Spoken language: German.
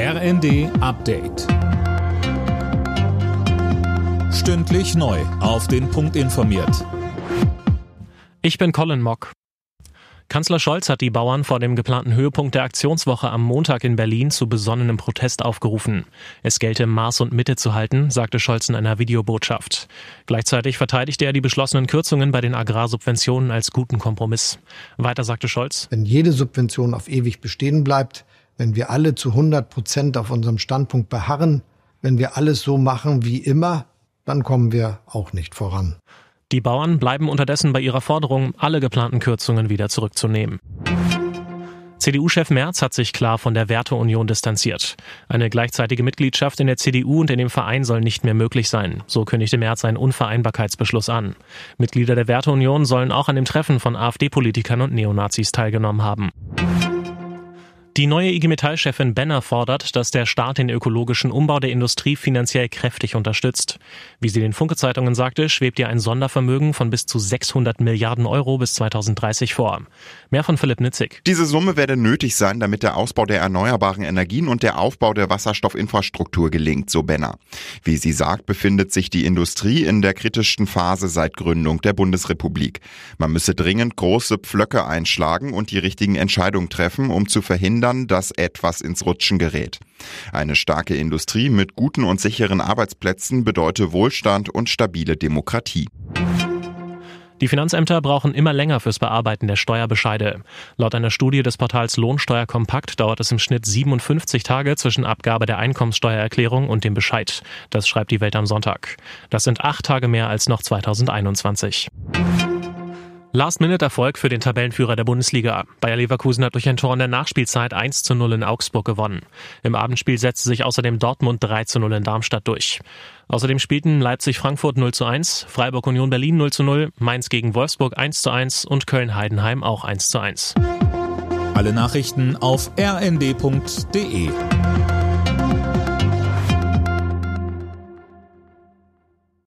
RND Update. Stündlich neu. Auf den Punkt informiert. Ich bin Colin Mock. Kanzler Scholz hat die Bauern vor dem geplanten Höhepunkt der Aktionswoche am Montag in Berlin zu besonnenem Protest aufgerufen. Es gelte Maß und Mitte zu halten, sagte Scholz in einer Videobotschaft. Gleichzeitig verteidigte er die beschlossenen Kürzungen bei den Agrarsubventionen als guten Kompromiss. Weiter sagte Scholz. Wenn jede Subvention auf ewig bestehen bleibt, wenn wir alle zu 100 Prozent auf unserem Standpunkt beharren, wenn wir alles so machen wie immer, dann kommen wir auch nicht voran. Die Bauern bleiben unterdessen bei ihrer Forderung, alle geplanten Kürzungen wieder zurückzunehmen. CDU-Chef Merz hat sich klar von der Werteunion distanziert. Eine gleichzeitige Mitgliedschaft in der CDU und in dem Verein soll nicht mehr möglich sein. So kündigte Merz einen Unvereinbarkeitsbeschluss an. Mitglieder der Werteunion sollen auch an dem Treffen von AfD-Politikern und Neonazis teilgenommen haben. Die neue IG Metall-Chefin Benner fordert, dass der Staat den ökologischen Umbau der Industrie finanziell kräftig unterstützt. Wie sie den Funke-Zeitungen sagte, schwebt ihr ein Sondervermögen von bis zu 600 Milliarden Euro bis 2030 vor. Mehr von Philipp Nitzig. Diese Summe werde nötig sein, damit der Ausbau der erneuerbaren Energien und der Aufbau der Wasserstoffinfrastruktur gelingt, so Benner. Wie sie sagt, befindet sich die Industrie in der kritischsten Phase seit Gründung der Bundesrepublik. Man müsse dringend große Pflöcke einschlagen und die richtigen Entscheidungen treffen, um zu verhindern, verhindern, dass etwas ins Rutschen gerät. Eine starke Industrie mit guten und sicheren Arbeitsplätzen bedeutet Wohlstand und stabile Demokratie. Die Finanzämter brauchen immer länger fürs Bearbeiten der Steuerbescheide. Laut einer Studie des Portals Lohnsteuer Kompakt dauert es im Schnitt 57 Tage zwischen Abgabe der Einkommenssteuererklärung und dem Bescheid. Das schreibt die Welt am Sonntag. Das sind acht Tage mehr als noch 2021. Last-Minute-Erfolg für den Tabellenführer der Bundesliga. Bayer Leverkusen hat durch ein Tor in der Nachspielzeit 1 zu 0 in Augsburg gewonnen. Im Abendspiel setzte sich außerdem Dortmund 3 zu 0 in Darmstadt durch. Außerdem spielten Leipzig-Frankfurt 0 zu 1, Freiburg-Union Berlin 0 zu 0, Mainz gegen Wolfsburg 1 zu 1 und Köln-Heidenheim auch 1 zu 1. Alle Nachrichten auf rnd.de